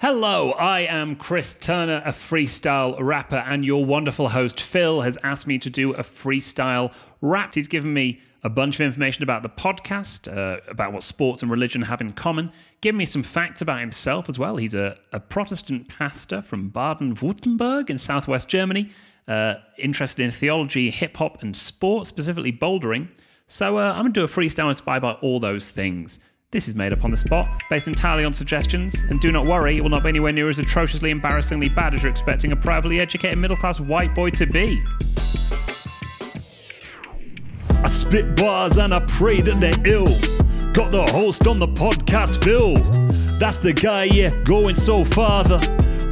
Hello, I am Chris Turner, a freestyle rapper, and your wonderful host Phil has asked me to do a freestyle rap. He's given me a bunch of information about the podcast, uh, about what sports and religion have in common, given me some facts about himself as well. He's a, a Protestant pastor from Baden Württemberg in southwest Germany, uh, interested in theology, hip hop, and sport, specifically bouldering. So uh, I'm going to do a freestyle inspired by all those things. This is made up on the spot, based entirely on suggestions, and do not worry, it will not be anywhere near as atrociously embarrassingly bad as you're expecting a privately educated middle class white boy to be. I spit bars and I pray that they're ill. Got the host on the podcast, Phil. That's the guy, yeah, going so farther.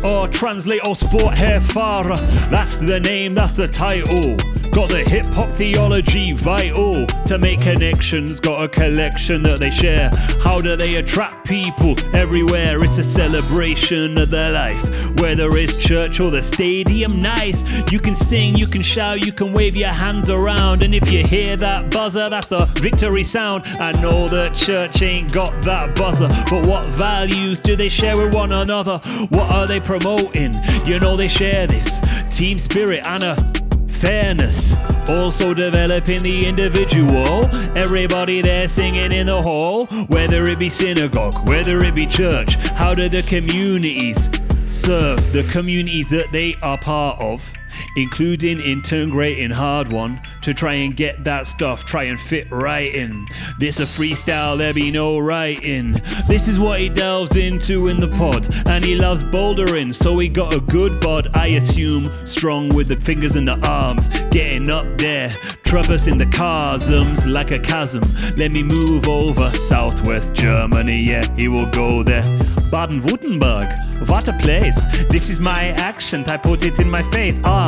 Or translate or sport hair farer. That's the name, that's the title. Got the hip hop theology vital to make connections. Got a collection that they share. How do they attract people everywhere? It's a celebration of their life. Whether it's church or the stadium, nice. You can sing, you can shout, you can wave your hands around. And if you hear that buzzer, that's the victory sound. I know that church ain't got that buzzer, but what values do they share with one another? What are they promoting? You know they share this team spirit and a fairness. Also developing the individual. Everybody there singing in the hall, whether it be synagogue, whether it be church. How do the communities serve the communities that they are part of? Including integrating hard one to try and get that stuff, try and fit right in. This a freestyle, there be no writing. This is what he delves into in the pod, and he loves bouldering, so he got a good bod, I assume. Strong with the fingers and the arms, getting up there, traversing the chasms like a chasm. Let me move over southwest Germany, yeah, he will go there. Baden Württemberg. What a place! This is my accent, I put it in my face. Ah,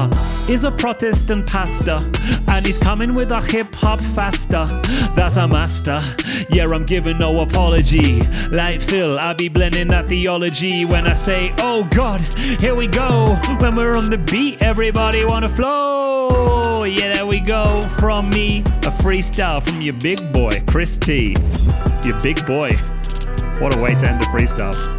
is a Protestant pastor, and he's coming with a hip hop faster. That's a master. Yeah, I'm giving no apology. Like Phil, I be blending that theology when I say, Oh God, here we go. When we're on the beat, everybody wanna flow. Yeah, there we go. From me, a freestyle from your big boy, Chris T. Your big boy. What a way to end the freestyle.